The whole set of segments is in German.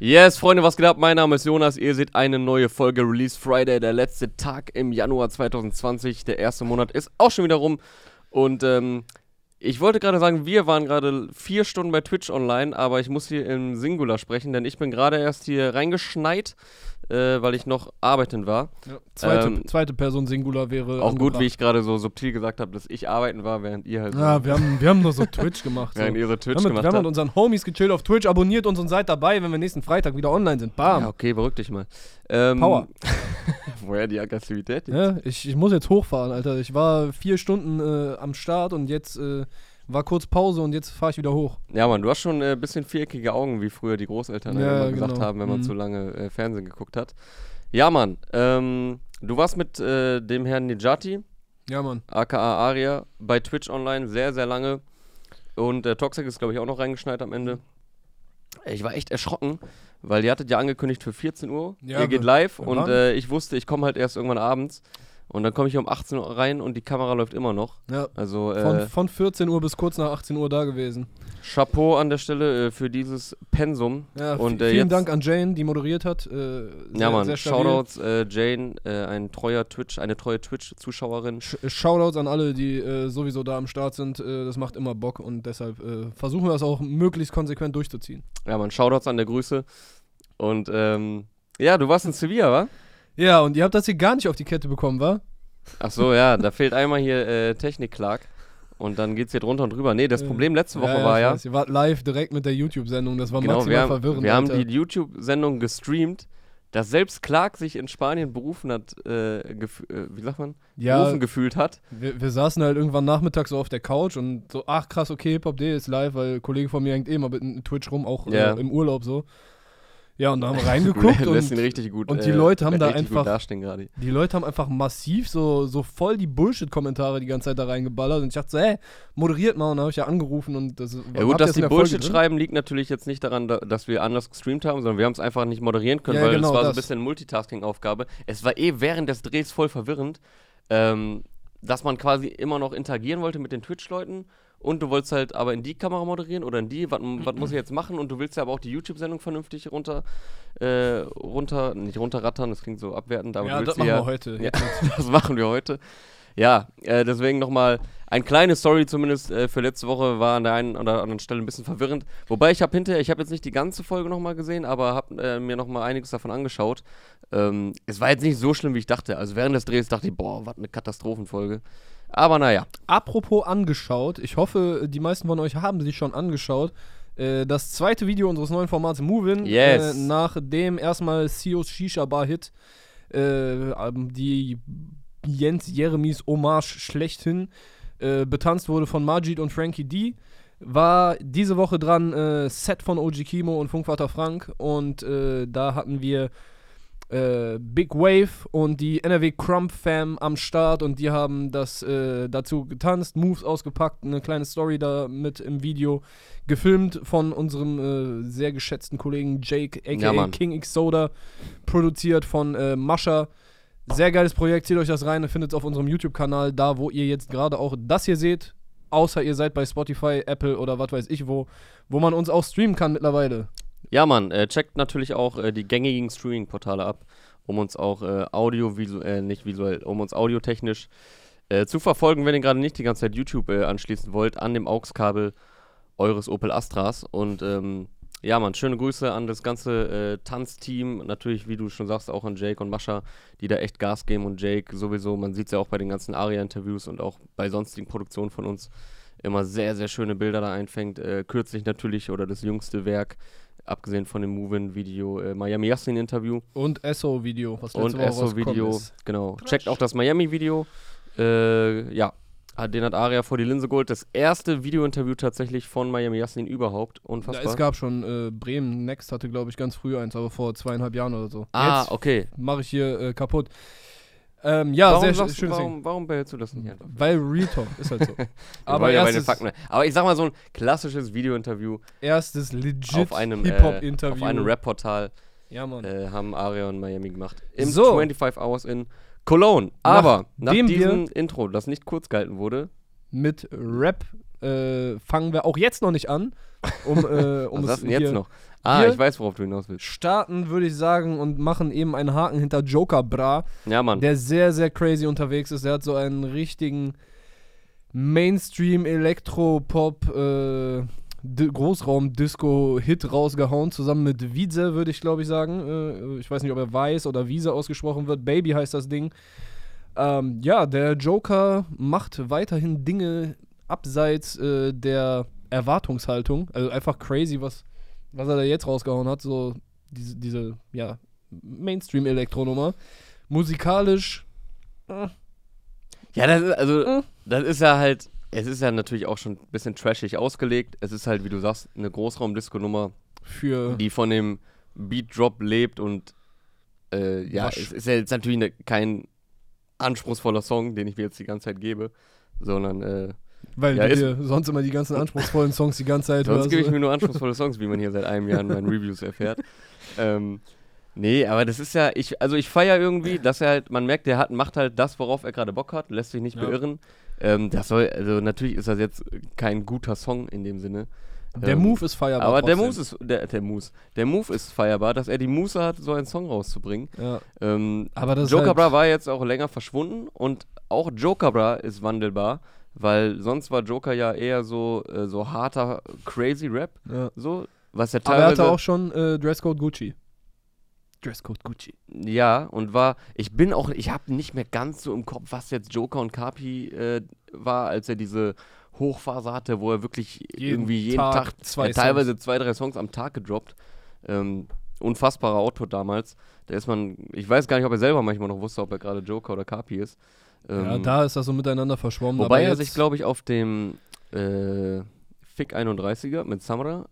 Yes, Freunde, was geht ab? Mein Name ist Jonas. Ihr seht eine neue Folge Release Friday, der letzte Tag im Januar 2020. Der erste Monat ist auch schon wieder rum. Und ähm, ich wollte gerade sagen, wir waren gerade vier Stunden bei Twitch online, aber ich muss hier im Singular sprechen, denn ich bin gerade erst hier reingeschneit äh, weil ich noch arbeiten war. Ja, zweite, ähm, zweite, Person Singular wäre. Auch gut, wie ich gerade so subtil gesagt habe, dass ich arbeiten war, während ihr halt. Ja, so wir, haben, wir haben nur so Twitch gemacht. während so. ihr so Twitch wir haben, gemacht Wir haben mit unseren Homies gechillt auf Twitch, abonniert uns und seid dabei, wenn wir nächsten Freitag wieder online sind. Bam. Ja, okay, beruhig dich mal. Ähm, Power. woher die Aggressivität? Jetzt? Ja, ich, ich muss jetzt hochfahren, Alter. Ich war vier Stunden äh, am Start und jetzt. Äh, war kurz Pause und jetzt fahre ich wieder hoch. Ja, Mann, du hast schon ein äh, bisschen viereckige Augen, wie früher die Großeltern ja, immer gesagt genau. haben, wenn man mhm. zu lange äh, Fernsehen geguckt hat. Ja, Mann. Ähm, du warst mit äh, dem Herrn Nijati. Ja, Mann. AKA Aria bei Twitch online sehr, sehr lange. Und der Toxic ist, glaube ich, auch noch reingeschneit am Ende. Ich war echt erschrocken, weil ihr hattet ja angekündigt für 14 Uhr. Ja, ihr geht live und äh, ich wusste, ich komme halt erst irgendwann abends. Und dann komme ich um 18 Uhr rein und die Kamera läuft immer noch. Ja. Also, äh, von, von 14 Uhr bis kurz nach 18 Uhr da gewesen. Chapeau an der Stelle äh, für dieses Pensum. Ja, und, äh, vielen Dank an Jane, die moderiert hat. Äh, sehr, ja, Mann. Shoutouts, äh, Jane, äh, ein treuer Twitch, eine treue Twitch-Zuschauerin. Sh Shoutouts an alle, die sowieso da am Start sind. das macht immer Bock und deshalb versuchen wir das auch möglichst konsequent durchzuziehen. Ja, Mann. Shoutouts an der Grüße. Und ähm, ja, du warst in Sevilla, wa? Ja, und ihr habt das hier gar nicht auf die Kette bekommen, wa? Ach so, ja, da fehlt einmal hier äh, Technik-Clark. Und dann geht's hier drunter und drüber. Nee, das Problem letzte Woche ja, war ja. Weiß, ihr wart live direkt mit der YouTube-Sendung, das war genau, maximal wir haben, verwirrend. Wir Alter. haben die YouTube-Sendung gestreamt, dass selbst Clark sich in Spanien berufen hat, äh, äh, wie sagt man? Ja, berufen gefühlt hat. Wir, wir, saßen halt irgendwann nachmittags so auf der Couch und so, ach krass, okay, Hip-Hop D ist live, weil ein Kollege von mir hängt eh mal mit Twitch rum, auch ja. äh, im Urlaub so. Ja, und da haben wir reingeguckt und, gut, und die äh, Leute haben da einfach die Leute haben einfach massiv so, so voll die Bullshit-Kommentare die ganze Zeit da reingeballert und ich dachte so, hey, moderiert mal und dann habe ich ja angerufen und das Ja gut, dass die Bullshit schreiben liegt natürlich jetzt nicht daran, dass wir anders gestreamt haben, sondern wir haben es einfach nicht moderieren können, ja, weil genau es war das. so ein bisschen Multitasking-Aufgabe. Es war eh während des Drehs voll verwirrend, ähm, dass man quasi immer noch interagieren wollte mit den Twitch-Leuten und du wolltest halt aber in die Kamera moderieren oder in die, was muss ich jetzt machen und du willst ja aber auch die YouTube-Sendung vernünftig runter, äh, runter, nicht runterrattern, das klingt so abwertend, aber ja, das machen ja, wir heute. Ja, das machen wir heute. Ja, äh, deswegen nochmal eine kleine Story zumindest äh, für letzte Woche war an der einen oder anderen Stelle ein bisschen verwirrend. Wobei ich habe hinterher, ich habe jetzt nicht die ganze Folge nochmal gesehen, aber habe äh, mir nochmal einiges davon angeschaut. Ähm, es war jetzt nicht so schlimm, wie ich dachte. Also während des Drehs dachte ich, boah, was eine Katastrophenfolge. Aber naja. Apropos angeschaut, ich hoffe, die meisten von euch haben sich schon angeschaut. Äh, das zweite Video unseres neuen Formats Movin. Yes. Äh, nach dem erstmal CEOs Shisha Bar Hit. Äh, die Jens Jeremies Hommage schlechthin äh, betanzt wurde von Majid und Frankie D. War diese Woche dran äh, Set von OG Kimo und Funkvater Frank. Und äh, da hatten wir äh, Big Wave und die NRW Crump Fam am Start und die haben das äh, dazu getanzt, Moves ausgepackt, eine kleine Story da mit im Video gefilmt von unserem äh, sehr geschätzten Kollegen Jake, aka ja, King X Soda, produziert von äh, Mascha. Sehr geiles Projekt, zieht euch das rein, findet es auf unserem YouTube-Kanal, da wo ihr jetzt gerade auch das hier seht, außer ihr seid bei Spotify, Apple oder was weiß ich wo, wo man uns auch streamen kann mittlerweile. Ja, Mann, äh, checkt natürlich auch äh, die gängigen Streaming-Portale ab, um uns auch äh, audio, visuell, äh, nicht visuell, um uns audiotechnisch äh, zu verfolgen, wenn ihr gerade nicht die ganze Zeit YouTube äh, anschließen wollt, an dem AUX-Kabel eures Opel Astras. Und ähm, ja, Mann, schöne Grüße an das ganze Tanzteam. Natürlich, wie du schon sagst, auch an Jake und Mascha, die da echt Gas geben. Und Jake sowieso, man sieht es ja auch bei den ganzen Aria-Interviews und auch bei sonstigen Produktionen von uns, immer sehr, sehr schöne Bilder da einfängt. kürzlich natürlich oder das jüngste Werk abgesehen von dem Move-In-Video, äh, Miami Yassin-Interview. Und Esso-Video, was letzte Und Esso-Video, genau. Checkt auch das Miami-Video. Äh, ja, den hat Aria vor die Linse geholt. Das erste Video-Interview tatsächlich von Miami Yassin überhaupt. Unfassbar. Ja, es gab schon, äh, Bremen Next hatte, glaube ich, ganz früh eins, aber vor zweieinhalb Jahren oder so. Ah, Jetzt okay. Mache ich hier äh, kaputt. Ähm, ja, warum sehr schön. Warum, warum behältst du das nicht einfach? Weil Real Talk ist halt so. aber, ja erstes, Fakten, aber ich sag mal so ein klassisches Video-Interview. Erstes legit auf einem Hip-Hop-Interview. Äh, auf einem Rap-Portal. Ja, Mann. Äh, haben Aria und Miami gemacht. Im so. 25 Hours in Cologne. Aber nach, nach diesem Intro, das nicht kurz gehalten wurde. Mit Rap äh, fangen wir auch jetzt noch nicht an. Um, äh, um Was hast du denn jetzt noch? Ah, ich weiß, worauf du hinaus willst. starten, würde ich sagen, und machen eben einen Haken hinter Joker Bra, Ja, Mann. der sehr, sehr crazy unterwegs ist. Der hat so einen richtigen Mainstream Elektropop äh, Di- Großraum-Disco-Hit rausgehauen, zusammen mit Wiese, würde ich glaube ich sagen. Äh, ich weiß nicht, ob er Weiß oder Wiese ausgesprochen wird. Baby heißt das Ding. Ähm, ja, der Joker macht weiterhin Dinge abseits äh, der Erwartungshaltung. Also einfach crazy, was, was er da jetzt rausgehauen hat. So diese, diese ja, Mainstream-Elektronummer. Musikalisch, Ja, das ist, also, Äh. das ist ja halt, es ist ja natürlich auch schon ein bisschen trashig ausgelegt. Es ist halt, wie du sagst, eine Großraum-Disco-Nummer, für die von dem Beat-Drop lebt und äh, ja, Wasch. es ist ja jetzt natürlich ne, kein anspruchsvoller Song, den ich mir jetzt die ganze Zeit gebe, sondern äh, weil Ja, du dir sonst immer die ganzen anspruchsvollen Songs die ganze Zeit sonst hörst. gebe ich mir nur anspruchsvolle Songs, wie man hier seit einem Jahr in meinen Reviews erfährt. Ähm, nee, aber das ist ja, ich, also ich feiere irgendwie, dass er halt, man merkt, der hat, macht halt das, worauf er gerade Bock hat, lässt sich nicht Ja. beirren. Ähm, das soll, also natürlich ist das jetzt kein guter Song in dem Sinne. der Ähm, Move ist feierbar. aber der trotzdem. Move ist, der, der Move, der Move ist feierbar, dass er die Muße hat, so einen Song rauszubringen. Ja. Ähm, Aber das Joker halt- Bra war jetzt auch länger verschwunden und auch Joker Bra ist wandelbar, weil sonst war Joker ja eher so, äh, so harter, crazy Rap, Ja. so, was ja Aber er teilweise. hatte auch schon äh, Dresscode Gucci. Dresscode Gucci. ja, und war, ich bin auch, ich habe nicht mehr ganz so im Kopf, was jetzt Joker und Kapi äh, war, als er diese Hochphase hatte, wo er wirklich Jeden irgendwie jeden Tag Tag, zwei ja, teilweise zwei, drei Songs am Tag gedroppt. Ähm, unfassbarer Output damals. Da ist man, ich weiß gar nicht, ob er selber manchmal noch wusste, ob er gerade Joker oder Kapi ist. Ja, Ähm, da ist das so miteinander verschwommen. Wobei er sich, glaube ich, auf dem äh, Fick 31er mit Samra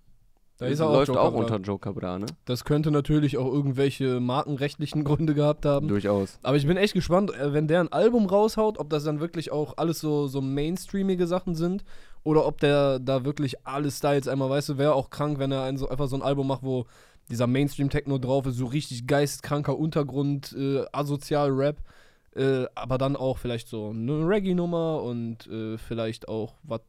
da ist er auch läuft Joker auch unter Joker Bra, ne? Das könnte natürlich auch irgendwelche markenrechtlichen Gründe gehabt haben. Durchaus. Aber ich bin echt gespannt, äh, wenn der ein Album raushaut, ob das dann wirklich auch alles so, so mainstreamige Sachen sind oder ob der da wirklich alle Styles einmal, weißt du, wäre auch krank, wenn er ein, so, einfach so ein Album macht, wo dieser Mainstream-Techno drauf ist, so richtig geistkranker Untergrund, äh, asozial Rap, äh, aber dann auch vielleicht so eine Reggae-Nummer und äh, vielleicht auch was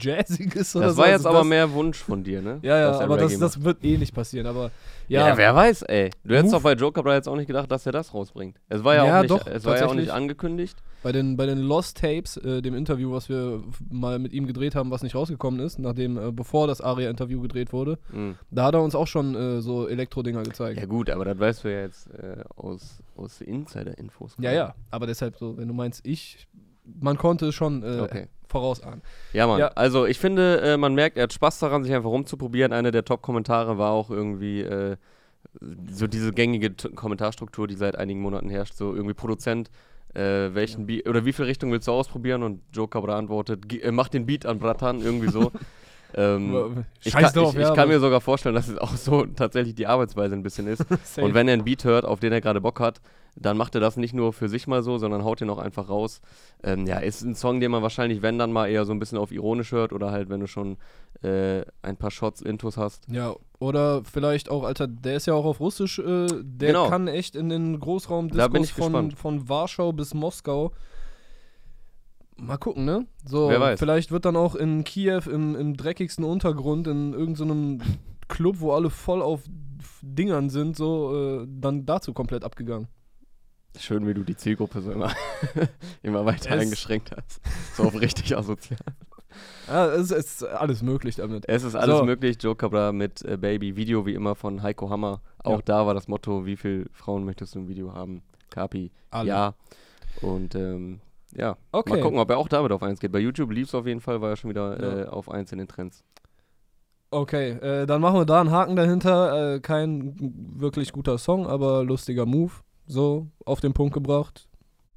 Jazziges oder Das so. war Also jetzt aber das- mehr Wunsch von dir, ne? Ja, ja, er aber das, das wird eh nicht passieren, aber ja. ja. wer weiß, ey. Du hättest Move- doch bei Joker Bra jetzt auch nicht gedacht, dass er das rausbringt. Es war ja, Ja, auch nicht, doch, es war ja auch nicht angekündigt. Bei den, bei den Lost Tapes, äh, dem Interview, was wir mal mit ihm gedreht haben, was nicht rausgekommen ist, nachdem, äh, bevor das Aria-Interview gedreht wurde, Mhm. da hat er uns auch schon äh, so Elektro-Dinger gezeigt. Ja gut, aber das weißt du ja jetzt äh, aus, aus Insider-Infos. Ja, ja, aber deshalb so, wenn du meinst, ich, man konnte es schon äh, Okay. vorausahnen. Ja, Mann. Ja. Also ich finde, äh, man merkt, er hat Spaß daran, sich einfach rumzuprobieren. Einer der Top-Kommentare war auch irgendwie äh, so diese gängige T Kommentarstruktur, die seit einigen Monaten herrscht. So irgendwie Produzent, äh, welchen Beat oder wie viel Richtung willst du ausprobieren? Und Joker beantwortet, "Ge- äh, mach den Beat an, Bratan, irgendwie so. ähm, ich kann, drauf, ich, ja. ich kann mir sogar vorstellen, dass es auch so tatsächlich die Arbeitsweise ein bisschen ist. Und wenn er einen Beat hört, auf den er gerade Bock hat, dann macht er das nicht nur für sich mal so, sondern haut den auch einfach raus. Ähm, ja, ist ein Song, den man wahrscheinlich, wenn dann mal eher so ein bisschen auf ironisch hört oder halt, wenn du schon äh, ein paar Shots Intos hast. Ja, oder vielleicht auch, Alter, der ist ja auch auf Russisch, äh, der Genau. kann echt in den Großraum Da bin ich von, gespannt. von Warschau bis Moskau. Mal gucken, ne? So, Wer weiß. vielleicht wird dann auch in Kiew im, im dreckigsten Untergrund, in irgendeinem Club, wo alle voll auf Dingern sind, so, äh, dann dazu komplett abgegangen. Schön, wie du die Zielgruppe so immer, immer weiter Es- eingeschränkt hast. So auf richtig asozial. Ja, es ist alles möglich damit. Es ist alles So. möglich. Joe Cabra mit äh, Baby. Video wie immer von Heiko Hammer. Auch Ja. da war das Motto, wie viele Frauen möchtest du im Video haben? Kapi. Alle. Ja. Und ähm, ja, Okay. mal gucken, ob er auch damit auf 1 geht. Bei YouTube lief es auf jeden Fall, war er schon wieder Ja. äh, auf 1 in den Trends. Okay, äh, dann machen wir da einen Haken dahinter. Äh, kein wirklich guter Song, aber lustiger Move. So, auf den Punkt gebracht.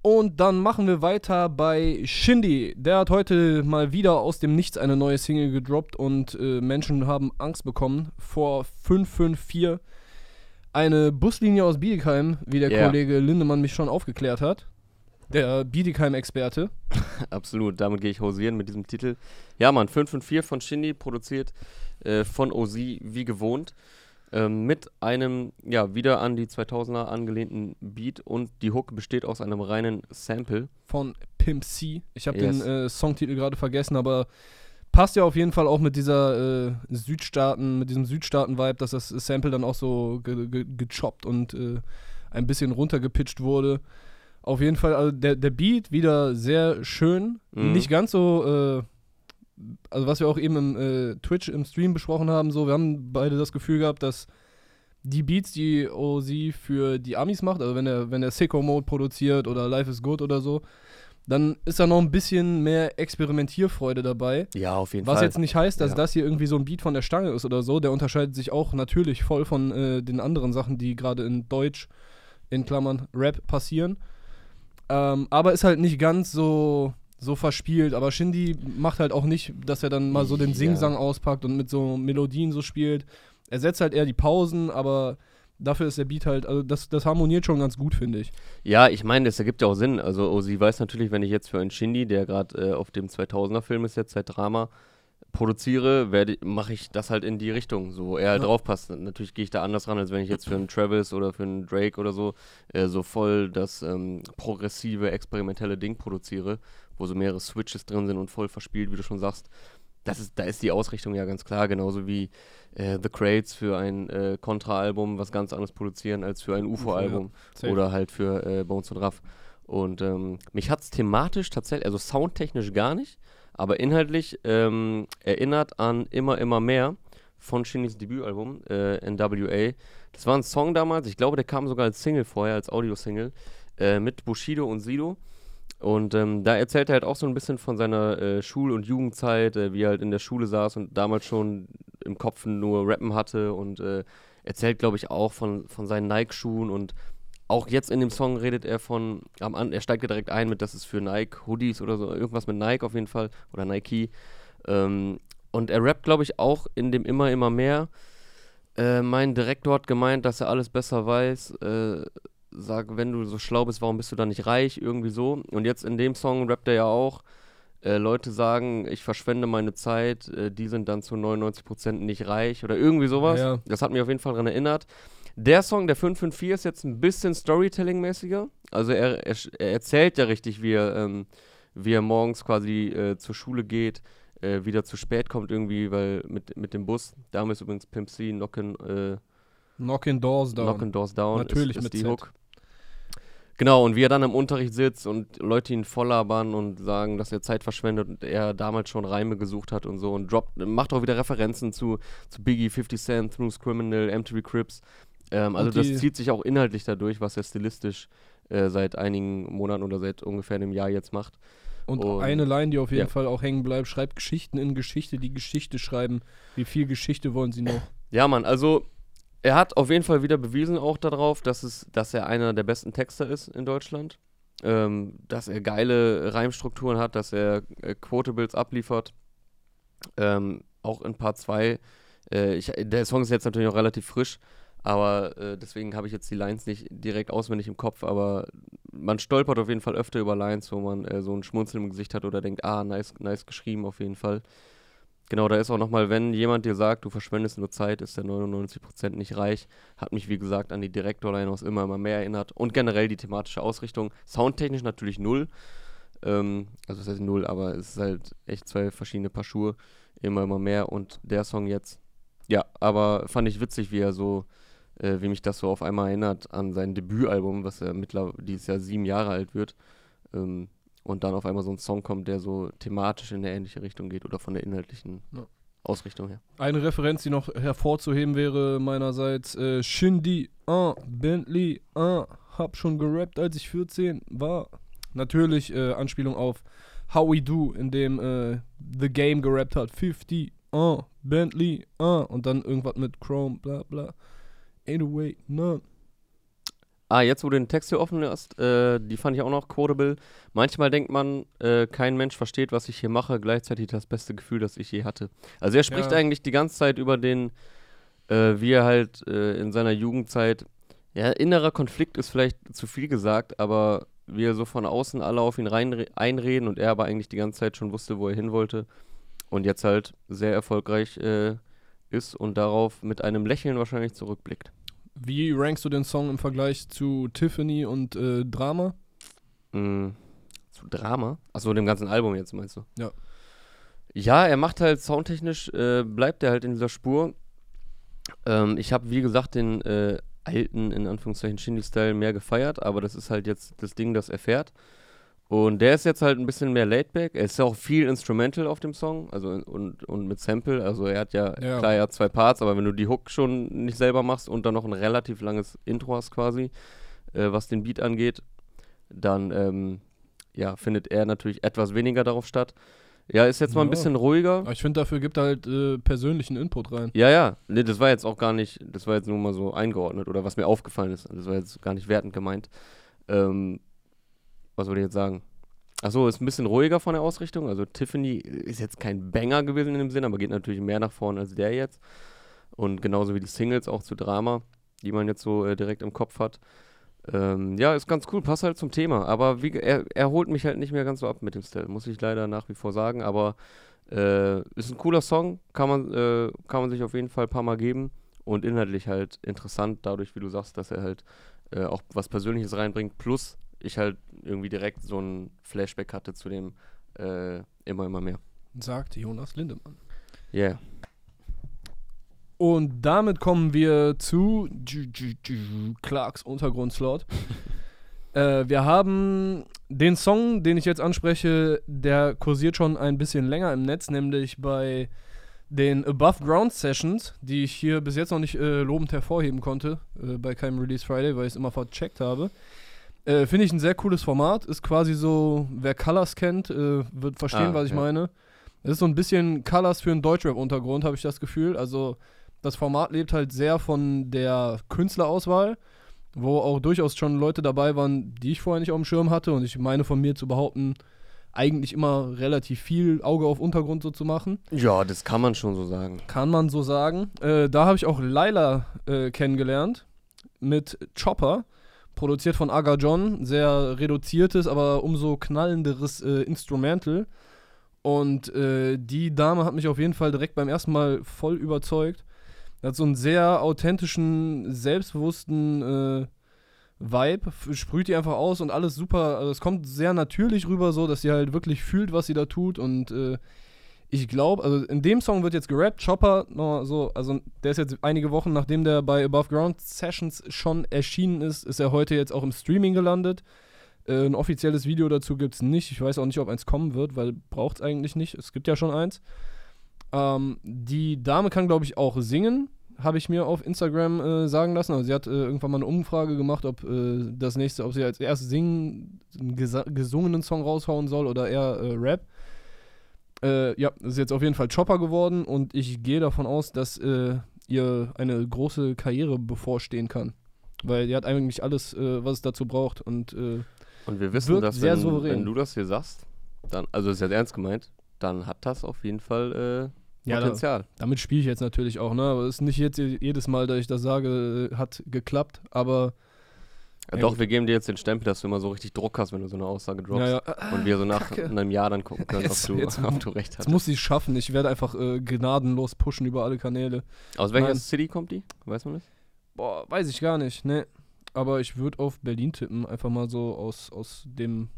Und dann machen wir weiter bei Shindy. Der hat heute mal wieder aus dem Nichts eine neue Single gedroppt und äh, Menschen haben Angst bekommen vor 554. Eine Buslinie aus Bietigheim, wie der Ja. Kollege Lindemann mich schon aufgeklärt hat. Der Bietigheim-Experte. Absolut, damit gehe ich hausieren mit diesem Titel. Ja, Mann, 554 von Shindy, produziert äh, von OZ wie gewohnt. Ähm, mit einem, ja, wieder an die 2000er angelehnten Beat und die Hook besteht aus einem reinen Sample. von Pimp C. Ich habe Yes. den äh, Songtitel gerade vergessen, aber passt ja auf jeden Fall auch mit dieser äh, Südstaaten, mit diesem Südstaaten-Vibe, dass das Sample dann auch so ge ge gechoppt und äh, ein bisschen runtergepitcht wurde. Auf jeden Fall, also der, der Beat wieder sehr schön. Mhm. Nicht ganz so, äh, also was wir auch eben im äh, Twitch im Stream besprochen haben, so, wir haben beide das Gefühl gehabt, dass die Beats, die OZ für die Amis macht, also wenn er, wenn er Sicko Mode produziert oder Life is Good oder so, dann ist da noch ein bisschen mehr Experimentierfreude dabei. Ja, auf jeden Was Fall. jetzt nicht heißt, dass Ja. das hier irgendwie so ein Beat von der Stange ist oder so. Der unterscheidet sich auch natürlich voll von äh, den anderen Sachen, die gerade in Deutsch, in Klammern Rap, passieren. Ähm, aber ist halt nicht ganz so, so verspielt. Aber Shindy macht halt auch nicht, dass er dann mal so den Ja. Singsang auspackt und mit so Melodien so spielt. Er setzt halt eher die Pausen, aber dafür ist der Beat halt, also das, das harmoniert schon ganz gut, finde ich. Ja, ich meine, das ergibt ja auch Sinn. Also, oh, sie weiß natürlich, wenn ich jetzt für einen Shindy, der gerade äh, auf dem 2000er-Film ist, jetzt seit Drama, produziere, werde mache ich das halt in die Richtung, so wo er halt Ja. drauf passt. Natürlich gehe ich da anders ran, als wenn ich jetzt für einen Travis oder für einen Drake oder so äh, so voll das ähm, progressive, experimentelle Ding produziere, wo so mehrere Switches drin sind und voll verspielt, wie du schon sagst. Das ist, da ist die Ausrichtung ja ganz klar, genauso wie äh, The Crates für ein äh, Contra-Album was ganz anderes produzieren als für ein UFO-Album. Safe. Oder halt für äh, Bones und Raff. Und ähm, mich hat es thematisch tatsächlich, also soundtechnisch gar nicht, aber inhaltlich ähm, erinnert an Immer, Immer mehr von Shinnys Debütalbum, äh, NWA. Das war ein Song damals, ich glaube, der kam sogar als Single vorher, als Audiosingle, äh, mit Bushido und Sido. Und ähm, da erzählt er halt auch so ein bisschen von seiner äh, Schul- und Jugendzeit, äh, wie er halt in der Schule saß und damals schon im Kopf nur Rappen hatte und äh, erzählt, glaube ich, auch von, von seinen Nike-Schuhen und auch jetzt in dem Song redet er von, am An er steigt ja direkt ein mit, das ist für Nike Hoodies oder so, irgendwas mit Nike auf jeden Fall oder Nike. Ähm, und er rappt, glaube ich, auch in dem Immer, immer mehr. Äh, mein Direktor hat gemeint, dass er alles besser weiß. Sag, wenn du so schlau bist, warum bist du dann nicht reich? Irgendwie so. Und jetzt in dem Song rappt er ja auch. Äh, Leute sagen, ich verschwende meine Zeit, äh, die sind dann zu 99% nicht reich oder irgendwie sowas. Ja. Das hat mich auf jeden Fall daran erinnert. Der Song, der 554, ist jetzt ein bisschen Storytelling-mäßiger. Also er, er, er erzählt ja richtig, wie er, ähm, wie er morgens quasi äh, zur Schule geht, äh, wieder zu spät kommt irgendwie, weil mit, mit dem Bus, damals übrigens Pimp C, Knockin', äh, Knockin' Doors down. Knockin' Doors Down Natürlich ist, ist mit die Z. Hook. Genau, und wie er dann im Unterricht sitzt und Leute ihn voll labern und sagen, dass er Zeit verschwendet und er damals schon Reime gesucht hat und so und droppt, macht auch wieder Referenzen zu, zu Biggie, 50 Cent, Smooth Criminal, MTV Crips. Ähm, also das zieht sich auch inhaltlich dadurch, was er stilistisch äh, seit einigen Monaten oder seit ungefähr einem Jahr jetzt macht. Und, Und- eine Line, die auf jeden ja. Fall auch hängen bleibt, schreibt Geschichten in Geschichte, die Geschichte schreiben. Wie viel Geschichte wollen sie noch? Ja, Mann, also er hat auf jeden Fall wieder bewiesen auch darauf, dass, es, dass er einer der besten Texter ist in Deutschland. Ähm, dass er geile Reimstrukturen hat, dass er äh, Quotables abliefert. Ähm, auch in Part 2. Äh, der Song ist jetzt natürlich noch relativ frisch, aber äh, deswegen habe ich jetzt die Lines nicht direkt auswendig im Kopf, aber man stolpert auf jeden Fall öfter über Lines, wo man äh, so ein Schmunzeln im Gesicht hat oder denkt, ah, nice, nice geschrieben auf jeden Fall. Genau, da ist auch nochmal, wenn jemand dir sagt, du verschwendest nur Zeit, ist der 99% nicht reich. Hat mich, wie gesagt, an die Direktorline aus immer, immer mehr erinnert. Und generell die thematische Ausrichtung. Soundtechnisch natürlich null. Ähm, also, das heißt null, aber es ist halt echt zwei verschiedene Paar Schuhe. Immer, immer mehr. Und der Song jetzt, ja, aber fand ich witzig, wie er so, äh, wie mich das so auf einmal erinnert an sein Debütalbum, was ja mittlerweile dieses Jahr sieben Jahre alt wird. Ähm, und dann auf einmal so ein Song kommt, der so thematisch in eine ähnliche Richtung geht oder von der inhaltlichen Ja. Ausrichtung her. Eine Referenz, die noch hervorzuheben wäre meinerseits äh, Shindy, ah, Bentley, ah, hab schon gerappt, als ich 14 war. Natürlich äh, Anspielung auf How We Do, in dem äh, The Game gerappt hat. 50, ah, Bentley, ah, und dann irgendwas mit Chrome, bla bla. Ain't a way, none. Ah, jetzt wo du den Text hier offen hast, äh, die fand ich auch noch quotable. Manchmal denkt man, äh, kein Mensch versteht, was ich hier mache, gleichzeitig das beste Gefühl, das ich je hatte. Also er spricht Ja. eigentlich die ganze Zeit über den, äh, wie er halt äh, in seiner Jugendzeit, ja, innerer Konflikt ist vielleicht zu viel gesagt, aber wie er so von außen alle auf ihn rein, einreden und er aber eigentlich die ganze Zeit schon wusste, wo er hin wollte und jetzt halt sehr erfolgreich äh, ist und darauf mit einem Lächeln wahrscheinlich zurückblickt. Wie rankst du den Song im Vergleich zu Tiffany und äh, Drama? Mm, zu Drama? Achso, dem ganzen Album jetzt meinst du? Ja. Ja, er macht halt soundtechnisch, äh, bleibt er halt in dieser Spur. Ähm, ich habe, wie gesagt, den äh, alten, in Anführungszeichen, Shindy-Style mehr gefeiert, aber das ist halt jetzt das Ding, das er fährt. Und der ist jetzt halt ein bisschen mehr laidback. Er ist ja auch viel Instrumental auf dem Song, also und, und mit Sample. Also er hat ja, Ja. klar, er hat zwei Parts, aber wenn du die Hook schon nicht selber machst und dann noch ein relativ langes Intro hast quasi, äh, was den Beat angeht, dann ähm, ja, findet er natürlich etwas weniger darauf statt. Ja, ist jetzt mal ein Ja. bisschen ruhiger. Aber ich finde, dafür gibt er halt äh, persönlichen Input rein. Ja, ja. Nee, das war jetzt auch gar nicht, das war jetzt nur mal so eingeordnet oder was mir aufgefallen ist. Das war jetzt gar nicht wertend gemeint. Ähm, was wollte ich jetzt sagen? Achso, ist ein bisschen ruhiger von der Ausrichtung. Also Tiffany ist jetzt kein Banger gewesen in dem Sinn, aber geht natürlich mehr nach vorne als der jetzt. Und genauso wie die Singles auch zu Drama, die man jetzt so äh, direkt im Kopf hat. Ähm, ja, ist ganz cool, passt halt zum Thema. Aber wie, er, er holt mich halt nicht mehr ganz so ab mit dem Style, muss ich leider nach wie vor sagen. Aber äh, ist ein cooler Song, kann man, äh, kann man sich auf jeden Fall ein paar Mal geben. Und inhaltlich halt interessant, dadurch, wie du sagst, dass er halt äh, auch was Persönliches reinbringt. Plus, ich halt irgendwie direkt so ein Flashback hatte zu dem äh, immer, immer mehr. Sagt Jonas Lindemann. Yeah. Und damit kommen wir zu Clarks Untergrundslot. äh, wir haben den Song, den ich jetzt anspreche, der kursiert schon ein bisschen länger im Netz, nämlich bei den Above Ground Sessions, die ich hier bis jetzt noch nicht äh, lobend hervorheben konnte, äh, bei keinem Release Friday, weil ich es immer vercheckt habe. Äh, Finde ich ein sehr cooles Format. Ist quasi so, wer Colors kennt, äh, wird verstehen, Ah, was ich ja. meine. Es ist so ein bisschen Colors für einen Deutschrap-Untergrund, habe ich das Gefühl. Also, das Format lebt halt sehr von der Künstlerauswahl, wo auch durchaus schon Leute dabei waren, die ich vorher nicht auf dem Schirm hatte. Und ich meine von mir zu behaupten, eigentlich immer relativ viel Auge auf Untergrund so zu machen. Ja, das kann man schon so sagen. Kann man so sagen. Äh, da habe ich auch Laila äh, kennengelernt mit Chopper, produziert von Aga John. Sehr reduziertes, aber umso knallenderes äh, Instrumental. Und äh, die Dame hat mich auf jeden Fall direkt beim ersten Mal voll überzeugt. Hat so einen sehr authentischen, selbstbewussten äh, Vibe, sprüht die einfach aus und alles super. Also es kommt sehr natürlich rüber, so dass sie halt wirklich fühlt, was sie da tut. Und äh, ich glaube, also in dem Song wird jetzt gerappt. Chopper, noch so, also der ist jetzt einige Wochen nachdem der bei Above Ground Sessions schon erschienen ist, ist er heute jetzt auch im Streaming gelandet. Äh, ein offizielles Video dazu gibt es nicht. Ich weiß auch nicht, ob eins kommen wird, weil braucht es eigentlich nicht. Es gibt ja schon eins. Ähm, die Dame kann, glaube ich, auch singen. Habe ich mir auf Instagram äh, sagen lassen. Also sie hat äh, irgendwann mal eine Umfrage gemacht, ob äh, das nächste, ob sie als erstes singen, einen gesungenen Song raushauen soll oder eher äh, Rap. Äh, ja, ist jetzt auf jeden Fall Chopper geworden und ich gehe davon aus, dass äh, ihr eine große Karriere bevorstehen kann. Weil die hat eigentlich alles, äh, was es dazu braucht. Und äh, Und wir wissen, dass sehr wenn, souverän. wenn du das hier sagst, dann, also ist jetzt ernst gemeint, dann hat das auf jeden Fall äh, Ja, da- Potenzial. damit spiele ich jetzt natürlich auch, ne? Aber es ist nicht jetzt jedes Mal, dass ich das sage, äh, hat geklappt, aber Ja, doch, gut. wir geben dir jetzt den Stempel, dass du immer so richtig Druck hast, wenn du so eine Aussage droppst. ja, ja. Und wir so nach Kacke. einem Jahr dann gucken können, Jetzt- ob, du, jetzt- ob du recht Das hast. muss sie schaffen. Ich werde einfach äh, gnadenlos pushen über alle Kanäle. Aus welcher Nein. City kommt die? Weiß man das? Boah, weiß ich gar nicht, ne. Aber ich würde auf Berlin tippen, einfach mal so aus, aus dem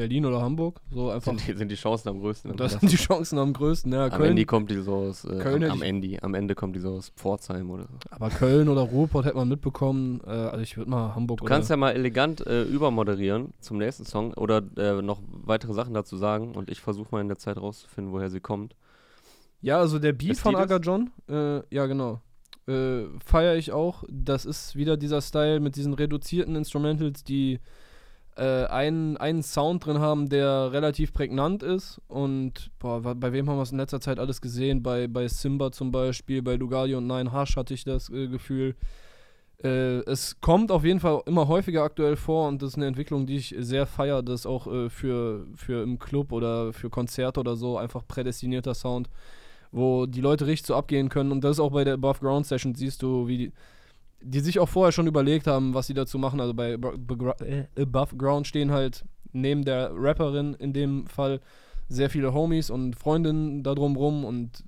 Berlin oder Hamburg. So einfach. Sind die, sind die Chancen am größten? Da sind die Chancen am größten. Ja, am Köln, Ende kommt die so aus, äh, Köln am, am, Ende, am Ende kommt die so aus Pforzheim oder so. aber Köln oder Ruhrpott hätte man mitbekommen. Äh, also ich würde mal Hamburg Du kannst ja mal elegant äh, übermoderieren zum nächsten Song oder äh, noch weitere Sachen dazu sagen und ich versuche mal in der Zeit rauszufinden, woher sie kommt. Ja, also der Beat Ist von? Aga John, äh, ja genau, äh, feiere ich auch. Das ist wieder dieser Style mit diesen reduzierten Instrumentals, die äh, einen, einen Sound drin haben, der relativ prägnant ist. Und boah, bei wem haben wir es in letzter Zeit alles gesehen? Bei, bei Simba zum Beispiel, bei Lugali und Nine Hush hatte ich das äh, Gefühl. Äh, es kommt auf jeden Fall immer häufiger aktuell vor und das ist eine Entwicklung, die ich sehr feiere, dass auch äh, für, für im Club oder für Konzerte oder so einfach prädestinierter Sound wo die Leute richtig so abgehen können. Und das ist auch bei der Above Ground Session, siehst du, wie die, die sich auch vorher schon überlegt haben, was sie dazu machen. Also bei äh, Above Ground stehen halt neben der Rapperin in dem Fall sehr viele Homies und Freundinnen da drumrum und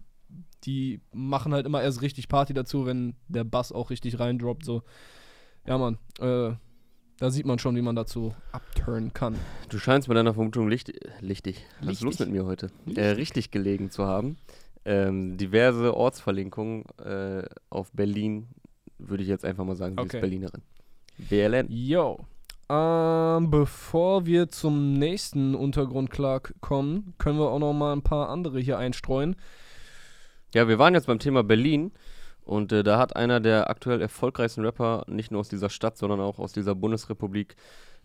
die machen halt immer erst richtig Party dazu, wenn der Bass auch richtig reindroppt. So, ja, Mann, äh, Da sieht man schon, wie man dazu upturnen kann. Du scheinst mit deiner Vermutung licht, lichtig, was ist los mit mir heute? Äh, richtig gelegen zu haben. Ähm, diverse Ortsverlinkungen äh, auf Berlin, würde ich jetzt einfach mal sagen, sie Okay. ist Berlinerin. BLN. Yo. Ähm, bevor wir zum nächsten Untergrundklag kommen, können wir auch noch mal ein paar andere hier einstreuen. Ja, wir waren jetzt beim Thema Berlin und äh, da hat einer der aktuell erfolgreichsten Rapper, nicht nur aus dieser Stadt, sondern auch aus dieser Bundesrepublik,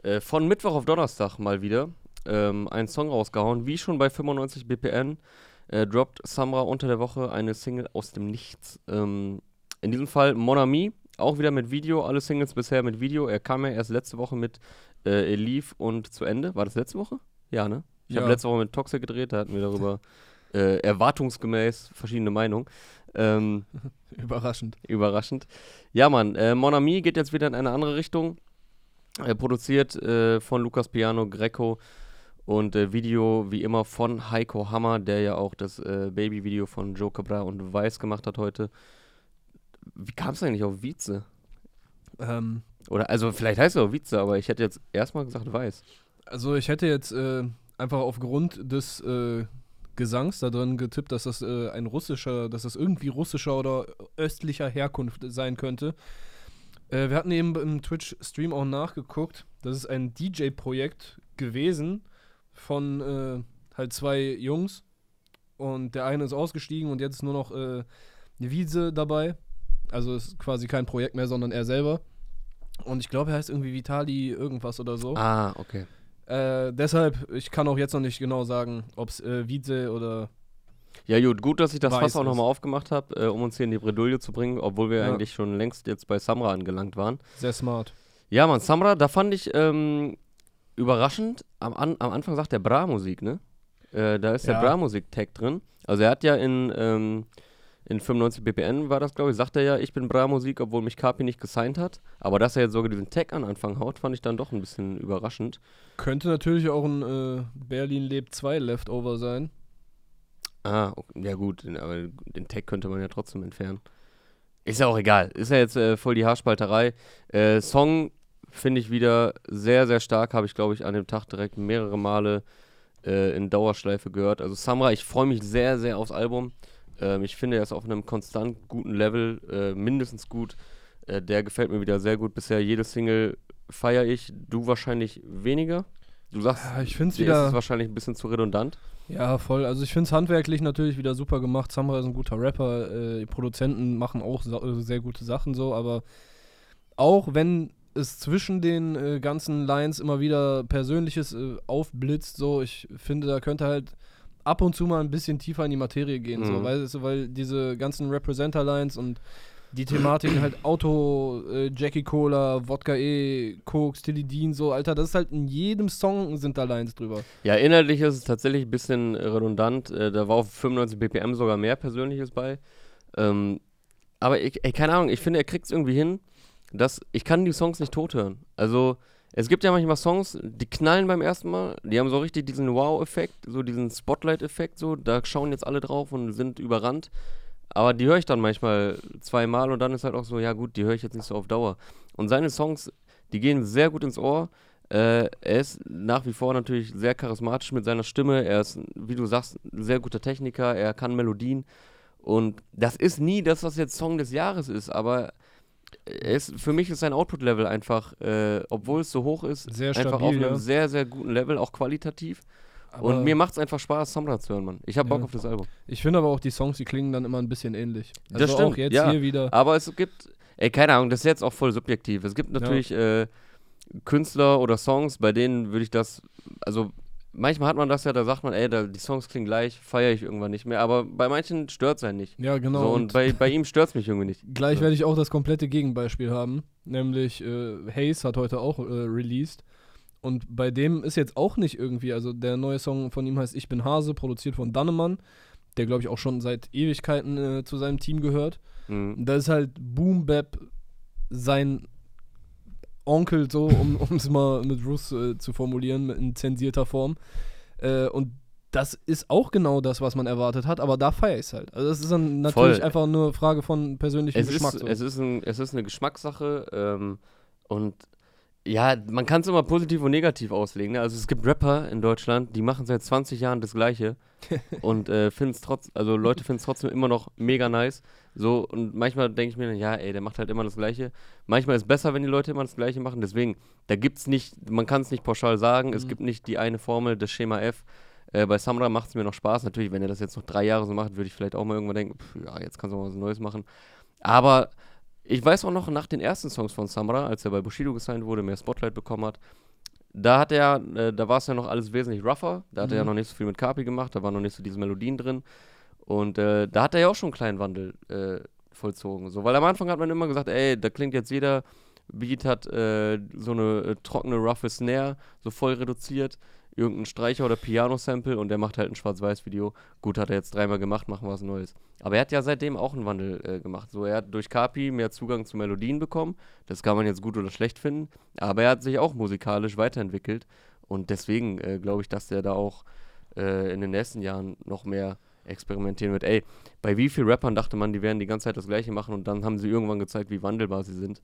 äh, von Mittwoch auf Donnerstag mal wieder ähm, einen Song rausgehauen. Wie schon bei 95 BPN äh, droppt Samra unter der Woche eine Single aus dem Nichts. Ähm, in diesem Fall Mon Ami, auch wieder mit Video, alle Singles bisher mit Video. Er kam ja erst letzte Woche mit äh, Elif und zu Ende. War das letzte Woche? Ja, ne? Ich habe Ja. letzte Woche mit Toxic gedreht, da hatten wir darüber äh, erwartungsgemäß verschiedene Meinungen. Ähm, Überraschend. überraschend. Ja, Mann, äh, Mon Ami geht jetzt wieder in eine andere Richtung. Äh, produziert äh, von Lukas Piano, Greco und äh, Video wie immer von Heiko Hammer, der ja auch das äh, Baby-Video von Joe Cabra und Weiß gemacht hat heute. Wie kam es eigentlich auf Vize? Ähm, Oder, also vielleicht heißt es auch Vize, aber ich hätte jetzt erstmal gesagt Weiß. also ich hätte jetzt äh, einfach aufgrund des äh, Gesangs da drin getippt, dass das äh, ein russischer, dass das irgendwie russischer oder östlicher Herkunft sein könnte. Äh, wir hatten eben im Twitch-Stream auch nachgeguckt. Das ist ein DJ-Projekt gewesen von äh, halt zwei Jungs. Und der eine ist ausgestiegen und jetzt ist nur noch äh, eine Wiese dabei. Also ist quasi kein Projekt mehr, sondern er selber. Und ich glaube, er heißt irgendwie Vitali irgendwas oder so. Ah, okay. Äh, deshalb, ich kann auch jetzt noch nicht genau sagen, ob es äh, Wiese oder. Ja, gut, gut, dass ich das Fass auch nochmal aufgemacht habe, äh, um uns hier in die Bredouille zu bringen, obwohl wir Ja. eigentlich schon längst jetzt bei Samra angelangt waren. Sehr smart. Ja, Mann, Samra, da fand ich ähm, überraschend, am, an, am Anfang sagt der Bra-Musik, ne? Äh, da ist der Ja. Bra-Musik-Tag drin. Also er hat ja in, ähm, in 95 BPN war das, glaube ich, sagt er ja, ich bin Bra-Musik, obwohl mich Kapi nicht gesigned hat. Aber dass er jetzt sogar diesen Tag an Anfang haut, fand ich dann doch ein bisschen überraschend. Könnte natürlich auch ein äh, Berlin lebt 2 Leftover sein. Ah, okay, ja gut, den- aber den Tag könnte man ja trotzdem entfernen. Ist ja auch egal. Ist ja jetzt äh, voll die Haarspalterei. Äh, Song finde ich wieder sehr, sehr stark. Habe ich, glaube ich, an dem Tag direkt mehrere Male äh, in Dauerschleife gehört. Also Samra, ich freue mich sehr, sehr aufs Album. Ähm, ich finde, er ist auf einem konstant guten Level, äh, mindestens gut. Äh, der gefällt mir wieder sehr gut. Bisher jede Single feiere ich. Du wahrscheinlich weniger. Du sagst, Ja, ich finde es dir ist wieder. es wahrscheinlich ein bisschen zu redundant. Ja, voll. Also ich finde es handwerklich natürlich wieder super gemacht. Samra ist ein guter Rapper. Äh, die Produzenten machen auch äh, sehr gute Sachen so, aber auch wenn es zwischen den äh, ganzen Lines immer wieder Persönliches äh, aufblitzt, so, ich finde, da könnte halt ab und zu mal ein bisschen tiefer in die Materie gehen, so, Mhm. weil, so, weil diese ganzen Representer-Lines und die Thematiken halt Auto, äh, Jackie Cola, Wodka E, Koks, Tilly Dean, so, Alter, das ist halt in jedem Song sind da Lines drüber. Ja, inhaltlich ist es tatsächlich ein bisschen redundant. Äh, da war auf 95 BPM sogar mehr Persönliches bei. Ähm, aber ich, ey, keine Ahnung, ich finde, er kriegt es irgendwie hin, dass ich kann die Songs nicht tot hören. Also, es gibt ja manchmal Songs, die knallen beim ersten Mal, die haben so richtig diesen Wow-Effekt, so diesen Spotlight-Effekt, so, da schauen jetzt alle drauf und sind überrannt. Aber die höre ich dann manchmal zweimal und dann ist halt auch so, ja gut, die höre ich jetzt nicht so auf Dauer. Und seine Songs, die gehen sehr gut ins Ohr. Äh, er ist nach wie vor natürlich sehr charismatisch mit seiner Stimme. Er ist, wie du sagst, ein sehr guter Techniker. Er kann Melodien. Und das ist nie das, was jetzt Song des Jahres ist, aber ist, für mich ist sein Output-Level einfach, äh, obwohl es so hoch ist, Sehr einfach auf einem ja. sehr, sehr guten Level, auch qualitativ. Aber- Und mir macht es einfach Spaß, Samra zu hören, Mann. Ich habe Bock Ja. auf das Album. Ich finde aber auch, die Songs, die klingen dann immer ein bisschen ähnlich. Also Das stimmt, auch jetzt ja. hier wieder. Aber es gibt, ey, keine Ahnung, das ist jetzt auch voll subjektiv. Es gibt natürlich äh, Künstler oder Songs, bei denen würde ich das, also manchmal hat man das ja, da sagt man, ey, da, die Songs klingen gleich, feiere ich irgendwann nicht mehr. Aber bei manchen stört es einen nicht. Ja, genau. so, und und bei, bei ihm stört es mich irgendwie nicht. gleich so. werde ich auch das komplette Gegenbeispiel haben. Nämlich äh, Hayes hat heute auch äh, released. Und bei dem ist jetzt auch nicht irgendwie, also der neue Song von ihm heißt Ich bin Hase, produziert von Dannemann, der glaube ich auch schon seit Ewigkeiten äh, zu seinem Team gehört. Mhm. Das ist halt Boom Bap sein Onkel so, um es mal mit Russ äh, zu formulieren, in zensierter Form. Äh, und das ist auch genau das, was man erwartet hat, aber da feiere ich es halt. Also das ist dann natürlich Voll. einfach nur Frage von persönlichem Es, Geschmack. ist, so. es, ist ein, es ist eine Geschmackssache ähm, und Ja, man kann es immer positiv und negativ auslegen. Ne? Also es gibt Rapper in Deutschland, die machen seit 20 Jahren das Gleiche und äh, finden es trotz, also Leute finden es trotzdem immer noch mega nice. So und manchmal denke ich mir, ja, ey, der macht halt immer das Gleiche. Manchmal ist es besser, wenn die Leute immer das Gleiche machen. Deswegen, da gibt's nicht, man kann es nicht pauschal sagen. Mhm. Es gibt nicht die eine Formel, das Schema F. Äh, bei Samra macht es mir noch Spaß. Natürlich, wenn er das jetzt noch drei Jahre so macht, würde ich vielleicht auch mal irgendwann denken, pff, ja, jetzt kannst du mal was Neues machen. Aber ich weiß auch noch nach den ersten Songs von Samra, als er bei Bushido gesigned wurde, mehr Spotlight bekommen hat. Da hat er, äh, da war es ja noch alles wesentlich rougher. Da hat mhm. er ja mhm. noch nicht so viel mit Kapi gemacht, da waren noch nicht so diese Melodien drin. Und äh, da hat er ja auch schon einen kleinen Wandel äh, vollzogen. So, weil am Anfang hat man immer gesagt, ey, da klingt jetzt jeder Beat hat äh, so eine äh, trockene, roughe Snare, so voll reduziert irgendein Streicher oder Piano-Sample und der macht halt ein Schwarz-Weiß-Video. Gut, hat er jetzt dreimal gemacht, machen wir was Neues. Aber er hat ja seitdem auch einen Wandel äh, gemacht. So, er hat durch Kapi mehr Zugang zu Melodien bekommen. Das kann man jetzt gut oder schlecht finden. Aber er hat sich auch musikalisch weiterentwickelt. Und deswegen äh, glaube ich, dass der da auch äh, in den nächsten Jahren noch mehr experimentieren wird. Ey, bei wie vielen Rappern dachte man, die werden die ganze Zeit das Gleiche machen und dann haben sie irgendwann gezeigt, wie wandelbar sie sind.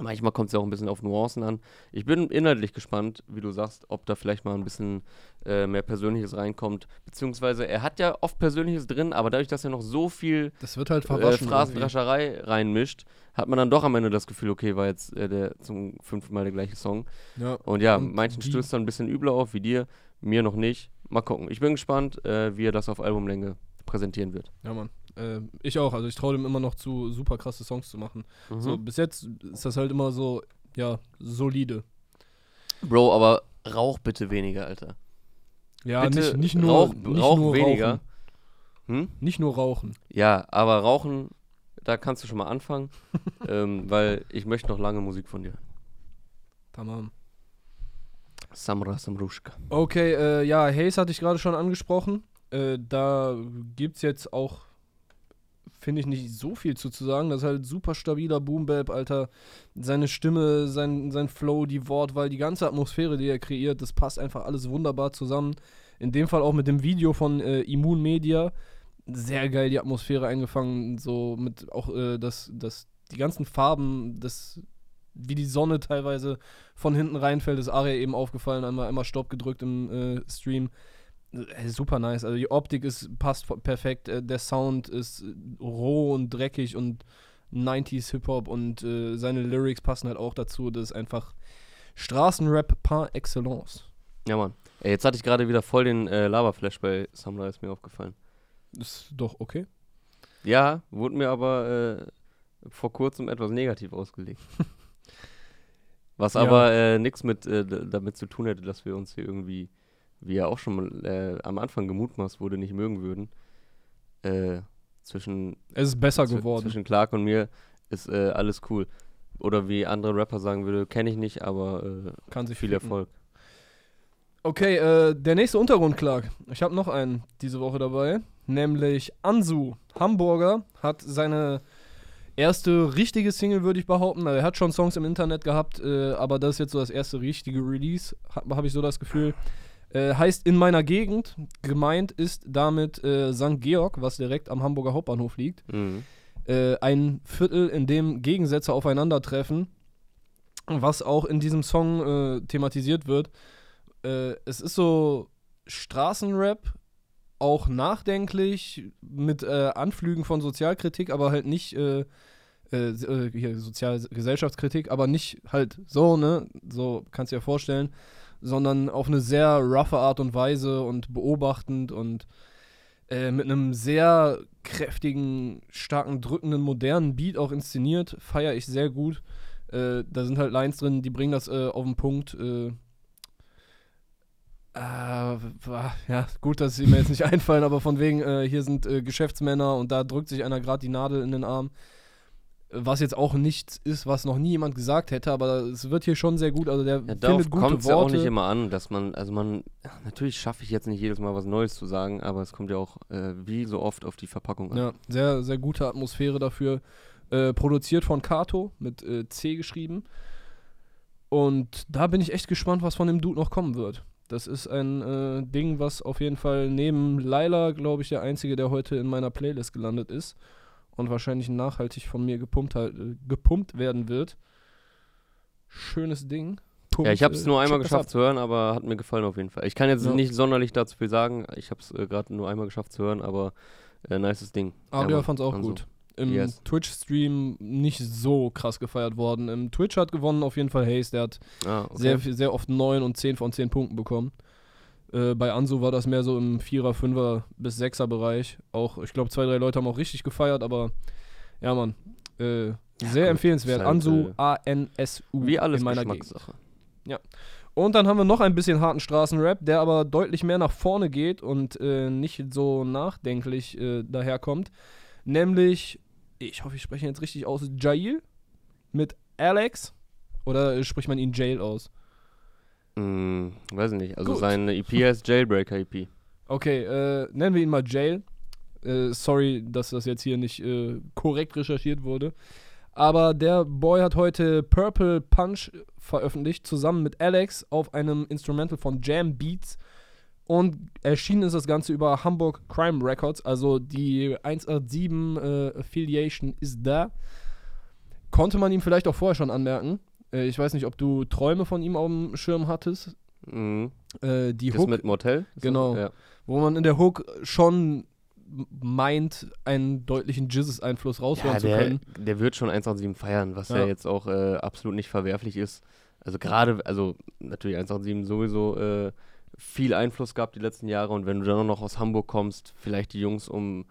Manchmal kommt es ja auch ein bisschen auf Nuancen an. Ich bin inhaltlich gespannt, wie du sagst, ob da vielleicht mal ein bisschen äh, mehr Persönliches reinkommt. Beziehungsweise er hat ja oft Persönliches drin, aber dadurch, dass er noch so viel das wird halt äh, Phrasendrescherei reinmischt, hat man dann doch am Ende das Gefühl, okay, war jetzt äh, der zum fünften Mal der gleiche Song. Ja. Und ja, Und manchen stößt dann ein bisschen übler auf, wie dir, mir noch nicht. Mal gucken. Ich bin gespannt, äh, wie er das auf Albumlänge präsentieren wird. Ja, Mann. Äh, ich auch. Also ich traue dem immer noch zu, super krasse Songs zu machen. Mhm. So, bis jetzt ist das halt immer so, ja, solide. Bro, aber rauch bitte weniger, Alter. Ja, bitte nicht, nicht nur, rauch, nicht rauch nur weniger. Hm? Nicht nur rauchen. Ja, aber rauchen, da kannst du schon mal anfangen, ähm, weil ich möchte noch lange Musik von dir. Tamam. Samra Samrushka. Okay, äh, ja, Haze hatte ich gerade schon angesprochen. Äh, da gibt es jetzt auch finde ich, nicht so viel zu, zu sagen. Das ist halt super stabiler Boom-Bap, Alter. Seine Stimme, sein, sein Flow, die Wortwahl, die ganze Atmosphäre, die er kreiert, das passt einfach alles wunderbar zusammen. In dem Fall auch mit dem Video von äh, Immun Media. Sehr geil die Atmosphäre eingefangen, so mit auch äh, das, das, die ganzen Farben, das, wie die Sonne teilweise von hinten reinfällt, ist Aria eben aufgefallen, einmal, einmal Stopp gedrückt im äh, Stream. Äh, super nice. Also die Optik ist, passt perfekt. Äh, der Sound ist äh, roh und dreckig und 90s Hip-Hop und äh, seine Lyrics passen halt auch dazu. Das ist einfach Straßenrap par excellence. Ja, Mann. Ey, jetzt hatte ich gerade wieder voll den äh, Lava-Flash bei Samurai, ist mir aufgefallen. Ist doch okay. Ja, wurde mir aber äh, vor kurzem etwas negativ ausgelegt. Was ja. aber äh, nichts mit damit zu tun hätte, dass wir uns hier irgendwie wie ja auch schon äh, am Anfang gemutmaßt wurde, nicht mögen würden. Äh, zwischen. Es ist besser geworden. Zwischen Clark und mir ist äh, alles cool. Oder wie andere Rapper sagen würde, kenne ich nicht, aber äh, kann sich viel ficken. Erfolg. Okay, äh, der nächste Untergrund, Clark. Ich habe noch einen diese Woche dabei, nämlich Ansu, Hamburger, hat seine erste richtige Single, würde ich behaupten. Also er hat schon Songs im Internet gehabt, äh, aber das ist jetzt so das erste richtige Release, habe hab ich so das Gefühl. Äh, heißt in meiner Gegend. Gemeint ist damit äh, St. Georg, was direkt am Hamburger Hauptbahnhof liegt. Mhm. Äh, ein Viertel, in dem Gegensätze aufeinandertreffen, was auch in diesem Song äh, thematisiert wird. Äh, es ist so Straßenrap, auch nachdenklich, mit Anflügen von Sozialkritik, aber halt nicht hier Sozial Gesellschaftskritik, aber nicht halt so, ne? So kannst du dir vorstellen sondern auf eine sehr roughe Art und Weise und beobachtend und äh, mit einem sehr kräftigen, starken, drückenden, modernen Beat auch inszeniert. Feiere ich sehr gut. Äh, da sind halt Lines drin, die bringen das äh, auf den Punkt. Äh, äh, ja, gut, dass sie mir jetzt nicht einfallen, aber von wegen, äh, hier sind Geschäftsmänner und da drückt sich einer gerade die Nadel in den Arm was jetzt auch nichts ist, was noch nie jemand gesagt hätte, aber es wird hier schon sehr gut. Also der ja, findet gute kommt es ja auch nicht immer an, dass man, also man, natürlich schaffe ich jetzt nicht jedes Mal was Neues zu sagen, aber es kommt ja auch äh, wie so oft auf die Verpackung an. Ja, sehr, sehr gute Atmosphäre dafür. Äh, produziert von Kato mit äh, C geschrieben. Und da bin ich echt gespannt, was von dem Dude noch kommen wird. Das ist ein äh, Ding, was auf jeden Fall neben Laila, glaube ich, der einzige, der heute in meiner Playlist gelandet ist und wahrscheinlich nachhaltig von mir gepumpt, halt, äh, gepumpt werden wird. schönes Ding. Ja, ich habe es Punkt, nur äh, einmal geschafft zu hören, aber hat mir gefallen auf jeden Fall. Ich kann jetzt Ja. nicht sonderlich dazu viel sagen. Ich habe es äh, gerade nur einmal geschafft zu hören, aber äh, nices Ding. Aria Mann, fand's auch Hanzo. gut. Im Yes. Twitch-Stream nicht so krass gefeiert worden. Im Twitch hat gewonnen auf jeden Fall Hayes. Der hat Ah, okay. sehr, sehr oft 9 und 10 von 10 Punkten bekommen. Äh, bei Ansu war das mehr so im 4er, 5er bis 6er Bereich. Auch, ich glaube, zwei, drei Leute haben auch richtig gefeiert, aber ja, Mann. Äh, sehr gut, empfehlenswert. halt, Ansu, äh, A-N-S-U Wie alles in meiner Gegend. Geschmackssache. Und dann haben wir noch ein bisschen harten Straßenrap, der aber deutlich mehr nach vorne geht und äh, nicht so nachdenklich äh, daherkommt. Nämlich, ich hoffe, ich spreche ihn jetzt richtig aus, Jail mit Alex. Oder äh, spricht man ihn Jail aus? Hm, weiß ich nicht. Also Gut. seine EP heißt Jailbreaker EP. Okay, äh, nennen wir ihn mal Jail. Äh, sorry, dass das jetzt hier nicht äh, korrekt recherchiert wurde. Aber der Boy hat heute Purple Punch veröffentlicht, zusammen mit Alex auf einem Instrumental von Jam Beats. Und erschienen ist das Ganze über Hamburg Crime Records. Also die 187 äh, Affiliation ist da. Konnte man ihm vielleicht auch vorher schon anmerken. Äh, ich weiß nicht, ob du Träume von ihm auf dem Schirm hattest. Mhm. Äh, die Das Hook mit Motel? Genau. Ja. wo man in der Hook schon meint, einen deutlichen Jizzes-Einfluss raushören Ja, zu der, können. der wird schon 187 feiern, was ja, Ja. jetzt auch äh, absolut nicht verwerflich ist. Also gerade, also natürlich 187 sowieso äh, viel Einfluss gehabt die letzten Jahre und wenn du dann noch aus Hamburg kommst, vielleicht die Jungs um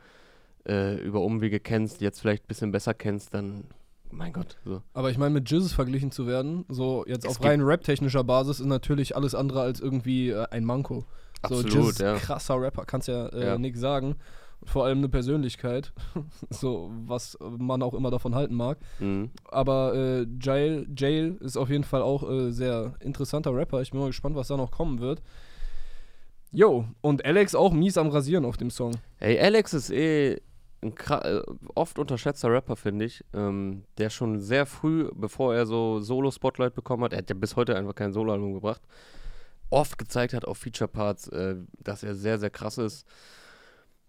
äh, über Umwege kennst, jetzt vielleicht ein bisschen besser kennst, dann mein Gott, so. Aber ich meine, mit Jizzes verglichen zu werden, so jetzt Es auf rein rap-technischer Basis, ist natürlich alles andere als irgendwie äh, ein Manko. so, Absolut, Jizz ist ja. krasser Rapper, kannst ja, äh, Ja. nix sagen. Vor allem eine Persönlichkeit, so was man auch immer davon halten mag. Mhm. Aber äh, Jail, Jail ist auf jeden Fall auch äh, sehr interessanter Rapper. Ich bin mal gespannt, was da noch kommen wird. Jo, und Alex auch mies am Rasieren auf dem Song. Ey, Alex ist eh ein äh, oft unterschätzter Rapper, finde ich. Ähm, der schon sehr früh, bevor er so Solo-Spotlight bekommen hat, er hat ja bis heute einfach kein Soloalbum gebracht, oft gezeigt hat auf Feature-Parts, äh, dass er sehr, sehr krass ist.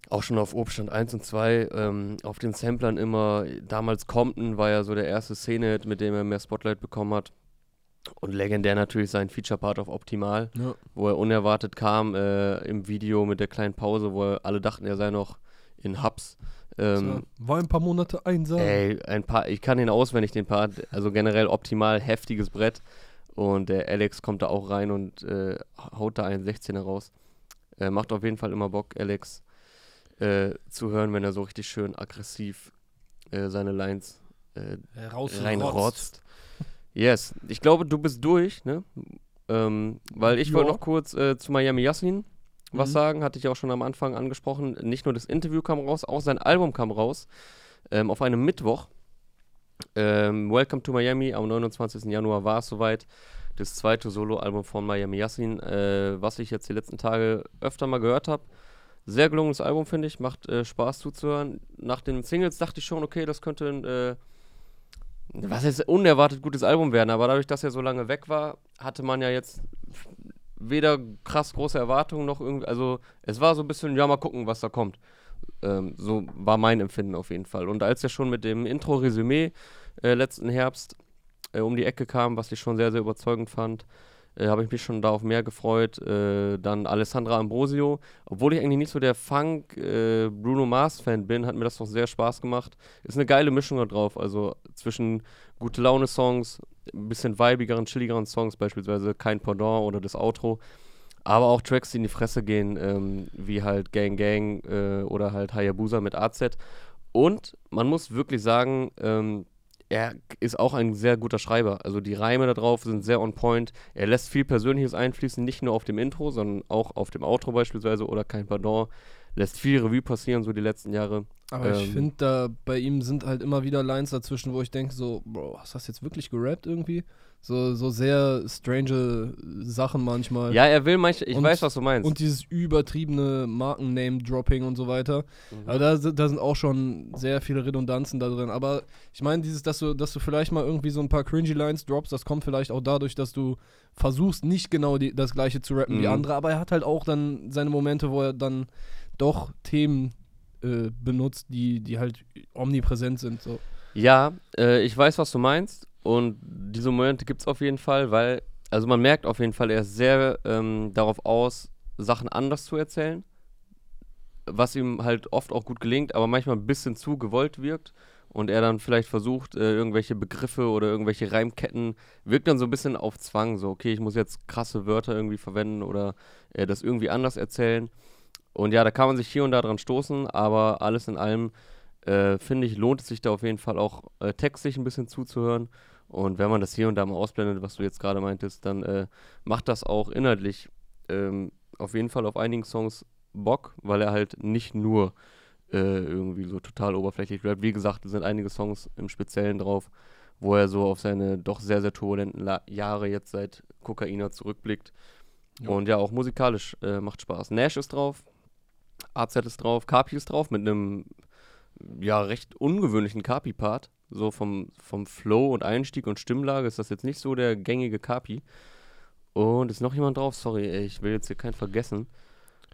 Auch schon auf Obstand 1 und 2, ähm, auf den Samplern immer. Damals Compton war ja so der erste Szene, mit dem er mehr Spotlight bekommen hat. Und legendär natürlich sein Feature-Part auf Optimal Ja. wo er unerwartet kam äh, im Video mit der kleinen Pause, wo er, alle dachten, er sei noch in Hubs. Ähm, war ein paar Monate einsam. ey, ein paar, ich kann ihn auswendig, den Part, also generell optimal heftiges Brett. Und der Alex kommt da auch rein und äh, haut da einen 16er raus. Äh, macht auf jeden Fall immer Bock, Alex äh, zu hören, wenn er so richtig schön aggressiv äh, seine Lines äh, reinrotzt. Yes, ich glaube, du bist durch, ne? Ähm, weil ich wollte Ja. noch kurz äh, zu Miami Yassin was Mhm. sagen, hatte ich auch schon am Anfang angesprochen. Nicht nur das Interview kam raus, auch sein Album kam raus. Ähm, auf einem Mittwoch. Ähm, Welcome to Miami, am 29. Januar war es soweit. Das zweite Soloalbum von Miami Yassin, äh, was ich jetzt die letzten Tage öfter mal gehört habe. Sehr gelungenes Album, finde ich. Macht äh, Spaß zuzuhören. Nach den Singles dachte ich schon, okay, das könnte ein, äh, was heißt unerwartet gutes Album werden. Aber dadurch, dass er so lange weg war, hatte man ja jetzt weder krass große Erwartungen noch irgendwie. Also, es war so ein bisschen, ja, mal gucken, was da kommt. Ähm, so war mein Empfinden auf jeden Fall. Und als er schon mit dem Intro-Resümee äh, letzten Herbst äh, um die Ecke kam, was ich schon sehr, sehr überzeugend fand, äh, habe ich mich schon darauf mehr gefreut. Äh, dann Alessandra Ambrosio. Obwohl ich eigentlich nicht so der Funk äh, Mars-Fan bin, hat mir das doch sehr Spaß gemacht. Ist eine geile Mischung da drauf. Also zwischen gute Laune-Songs, ein bisschen vibigeren, chilligeren Songs, beispielsweise Kein Pendant oder das Outro. Aber auch Tracks, die in die Fresse gehen, ähm, wie halt Gang Gang äh, oder halt Hayabusa mit AZ. Und man muss wirklich sagen, ähm, er ist auch ein sehr guter Schreiber. Also die Reime da drauf sind sehr on point. Er lässt viel Persönliches einfließen, nicht nur auf dem Intro, sondern auch auf dem Outro beispielsweise oder kein Pardon. Lässt viel Revue passieren, so die letzten Jahre. Aber ich Ähm, finde, da bei ihm sind halt immer wieder Lines dazwischen, wo ich denke, so, Bro, hast du das jetzt wirklich gerappt irgendwie? So, so sehr strange Sachen manchmal. Ja, er will manche, ich Und- weiß, was du meinst. Und dieses übertriebene Markenname-Dropping und so weiter. Mhm. Aber da, sind- da sind auch schon sehr viele Redundanzen da drin. Aber ich meine, dieses, dass du, dass du vielleicht mal irgendwie so ein paar cringy Lines droppst, das kommt vielleicht auch dadurch, dass du versuchst, nicht genau die, das gleiche zu rappen wie Mhm. andere. Aber er hat halt auch dann seine Momente, wo er dann doch Themen äh, benutzt, die, die halt omnipräsent sind. So. Ja, äh, ich weiß, was du meinst. und diese Momente gibt es auf jeden Fall, weil, also man merkt auf jeden Fall, er ist sehr ähm, darauf aus, Sachen anders zu erzählen, was ihm halt oft auch gut gelingt, aber manchmal ein bisschen zu gewollt wirkt und er dann vielleicht versucht, äh, irgendwelche Begriffe oder irgendwelche Reimketten, wirkt dann so ein bisschen auf Zwang, so, okay, ich muss jetzt krasse Wörter irgendwie verwenden oder äh, das irgendwie anders erzählen. Und ja, da kann man sich hier und da dran stoßen, aber alles in allem, äh, finde ich, lohnt es sich da auf jeden Fall auch äh, textlich ein bisschen zuzuhören. Und wenn man das hier und da mal ausblendet, was du jetzt gerade meintest, dann äh, macht das auch inhaltlich ähm, auf jeden Fall auf einigen Songs Bock, weil er halt nicht nur äh, irgendwie so total oberflächlich rappt. Wie gesagt, es sind einige Songs im Speziellen drauf, wo er so auf seine doch sehr, sehr turbulenten La Jahre jetzt seit Kokaina zurückblickt. Ja. Und ja, auch musikalisch äh, macht Spaß. Nash ist drauf, AZ ist drauf, Kapi ist drauf mit einem ja recht ungewöhnlichen Kapi-Part. So vom, vom Flow und Einstieg und Stimmlage ist das jetzt nicht so der gängige Kapi. Und ist noch jemand drauf? Sorry, ey, ich will jetzt hier keinen vergessen.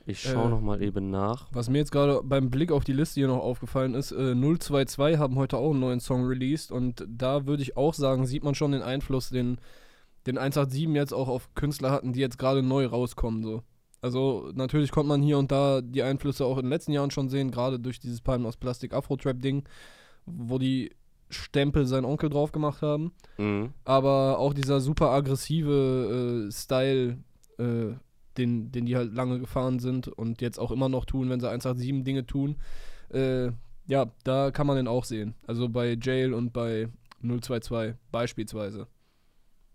Ich schaue Äh, noch mal eben nach. Was mir jetzt gerade beim Blick auf die Liste hier noch aufgefallen ist, äh, 022 haben heute auch einen neuen Song released und da würde ich auch sagen, sieht man schon den Einfluss, den, den 187 jetzt auch auf Künstler hatten, die jetzt gerade neu rauskommen. So. Also natürlich konnte man hier und da die Einflüsse auch in den letzten Jahren schon sehen, gerade durch dieses Palmen aus Plastik Afro-Trap-Ding, wo die Stempel sein Onkel drauf gemacht haben. Mhm. Aber auch dieser super aggressive äh, Style, äh, den, den die halt lange gefahren sind und jetzt auch immer noch tun, wenn sie 187 Dinge tun, äh, ja, da kann man den auch sehen. Also bei Jail und bei 022 beispielsweise.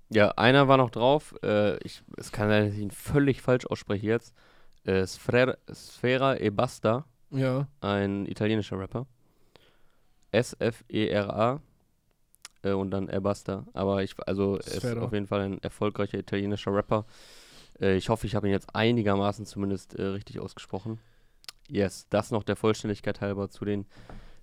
Ja, einer war noch drauf. Äh, ich, es kann sein, dass ich ihn völlig falsch ausspreche jetzt. Äh, Sfera, Sfera e Basta, Ja, ein italienischer Rapper. S-F-E-R-A äh, und dann E Basta. Aber ich, also, er ist Sfera. auf jeden Fall ein erfolgreicher italienischer Rapper. Äh, ich hoffe, ich habe ihn jetzt einigermaßen zumindest äh, richtig ausgesprochen. Yes, das noch der Vollständigkeit halber zu den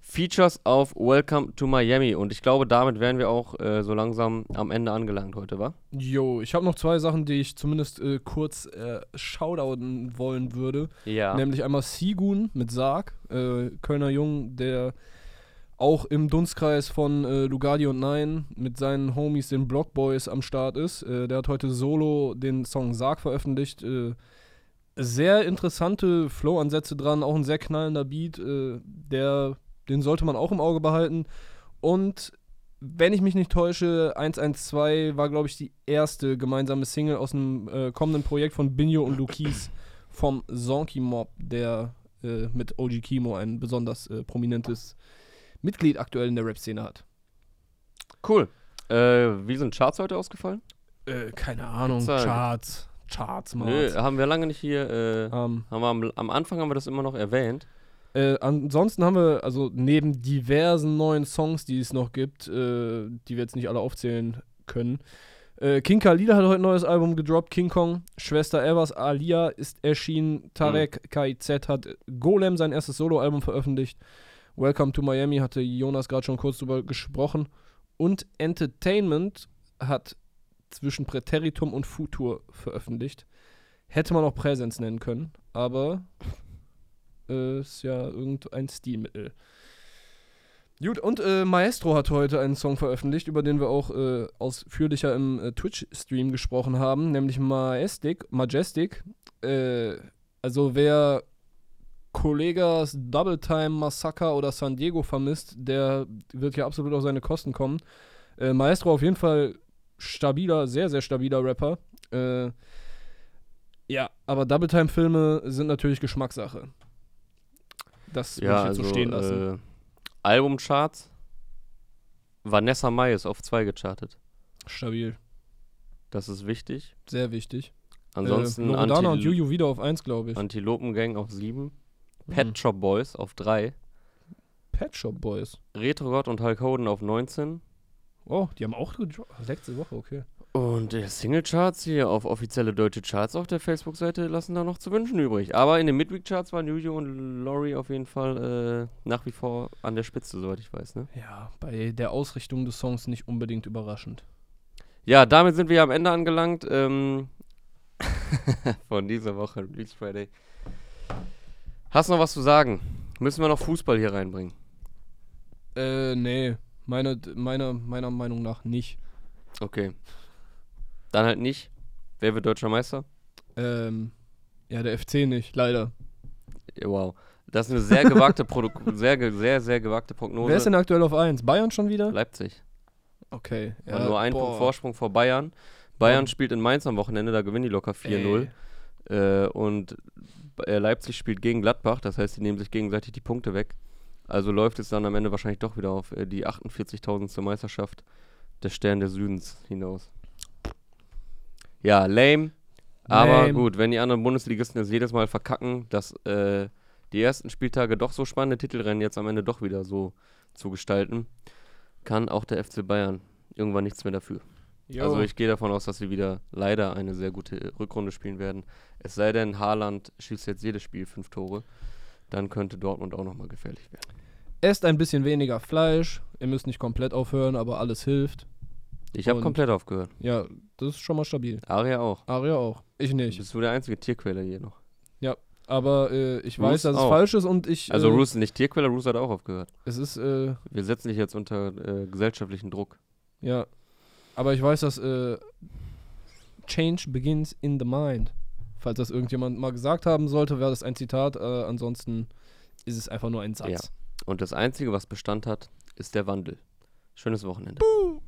Features auf Welcome to Miami. Und ich glaube, damit wären wir auch äh, so langsam am Ende angelangt heute, wa? jo, ich habe noch zwei Sachen, die ich zumindest äh, kurz äh, shoutouten wollen würde. Ja. Nämlich einmal Sigun mit Sarg, äh, Kölner Jung, der auch im Dunstkreis von äh, Lugardi und Nein mit seinen Homies, den Block Boys, am Start ist. Äh, der hat heute solo den Song Sarg veröffentlicht. Äh, sehr interessante Flow-Ansätze dran, auch ein sehr knallender Beat. Äh, der, den sollte man auch im Auge behalten. Und wenn ich mich nicht täusche, 112 war, glaube ich, die erste gemeinsame Single aus einem äh, kommenden Projekt von Binjo und Lukis vom Zonky Mob, der äh, mit OG Kimo ein besonders äh, prominentes Mitglied aktuell in der Rap-Szene hat. Cool. Äh, wie sind Charts heute ausgefallen? Äh, keine Ahnung, da- Charts, Charts, Mann. Nö, haben wir lange nicht hier. Äh, Ähm, haben wir am, am Anfang haben wir das immer noch erwähnt. Äh, ansonsten haben wir, also neben diversen neuen Songs, die es noch gibt, äh, die wir jetzt nicht alle aufzählen können, äh, King Khalil hat heute ein neues Album gedroppt, King Kong, Schwester Evers Alia ist erschienen, Tarek KIZ hat Golem sein erstes Soloalbum veröffentlicht, Welcome to Miami hatte Jonas gerade schon kurz drüber gesprochen. Und Entertainment hat zwischen Präteritum und Futur veröffentlicht. Hätte man auch Präsenz nennen können, aber ist ja irgendein Stilmittel. Gut, und äh, Maestro hat heute einen Song veröffentlicht, über den wir auch äh, ausführlicher im äh, Twitch-Stream gesprochen haben, nämlich Majestic. Majestic. Äh, also wer Kollegas Double Time Massacre oder San Diego vermisst, der wird ja absolut auf seine Kosten kommen. Äh, Maestro auf jeden Fall stabiler, sehr, sehr stabiler Rapper. Äh, ja, aber Double Time-Filme sind natürlich Geschmackssache. Das Ja, ich jetzt also so stehen lassen. äh, Albumcharts. Vanessa Mai ist auf 2 gechartet. Stabil. Das ist wichtig. Sehr wichtig. Ansonsten äh, Loredana und Antil Juju wieder auf 1, glaube ich. Antilopengang auf 7. Mhm. Pet Shop Boys auf 3. Pet Shop Boys. Retro God und Hulk Hogan auf 19. Oh, die haben auch. Letzte Woche, okay. Und der Singlecharts hier auf offizielle deutsche Charts auf der Facebook-Seite lassen da noch zu wünschen übrig. Aber in den Midweek-Charts waren Juju und Lori auf jeden Fall äh, nach wie vor an der Spitze, soweit ich weiß. Ne? Ja, bei der Ausrichtung des Songs nicht unbedingt überraschend. Ja, damit sind wir am Ende angelangt ähm, von dieser Woche Release Friday. Hast du noch was zu sagen? Müssen wir noch Fußball hier reinbringen? Äh, nee. Meine, meine, meiner Meinung nach nicht. Okay. Dann halt nicht. Wer wird deutscher Meister? Ähm, ja, der FC nicht, leider. Wow. Das ist eine sehr gewagte Produk sehr, sehr, sehr gewagte Prognose. Wer ist denn aktuell auf 1? Bayern schon wieder? Leipzig. Okay. Ja, nur ein boah. Punkt Vorsprung vor Bayern. Bayern Ja. spielt in Mainz am Wochenende, da gewinnen die locker 4-0. Äh, und äh, Leipzig spielt gegen Gladbach, das heißt, die nehmen sich gegenseitig die Punkte weg. Also läuft es dann am Ende wahrscheinlich doch wieder auf äh, die 48.000. Meisterschaft des Stern des Südens hinaus. Ja, lame. Aber Lame. gut, wenn die anderen Bundesligisten es jedes Mal verkacken, dass äh, die ersten Spieltage doch so spannende Titelrennen jetzt am Ende doch wieder so zu gestalten, kann auch der FC Bayern irgendwann nichts mehr dafür. Jo. Also ich gehe davon aus, dass sie wieder leider eine sehr gute Rückrunde spielen werden. Es sei denn, Haaland schießt jetzt jedes Spiel fünf Tore. Dann könnte Dortmund auch nochmal gefährlich werden. Esst ein bisschen weniger Fleisch. Ihr müsst nicht komplett aufhören, aber alles hilft. Ich habe komplett aufgehört. Ja, das ist schon mal stabil. Aria auch. Aria auch. Ich nicht. Bist du der einzige Tierquäler hier noch? Aber äh, ich Roos weiß, dass es auch. falsch ist und ich. Also äh, Roos ist nicht Tierquäler, Roos hat auch aufgehört. Es ist, äh, Wir setzen dich jetzt unter äh, gesellschaftlichen Druck. ja. Aber ich weiß, dass äh, Change begins in the mind. Falls das irgendjemand mal gesagt haben sollte, wäre das ein Zitat. Äh, ansonsten ist es einfach nur ein Satz. Ja. Und das Einzige, was Bestand hat, ist der Wandel. Schönes Wochenende. Buh.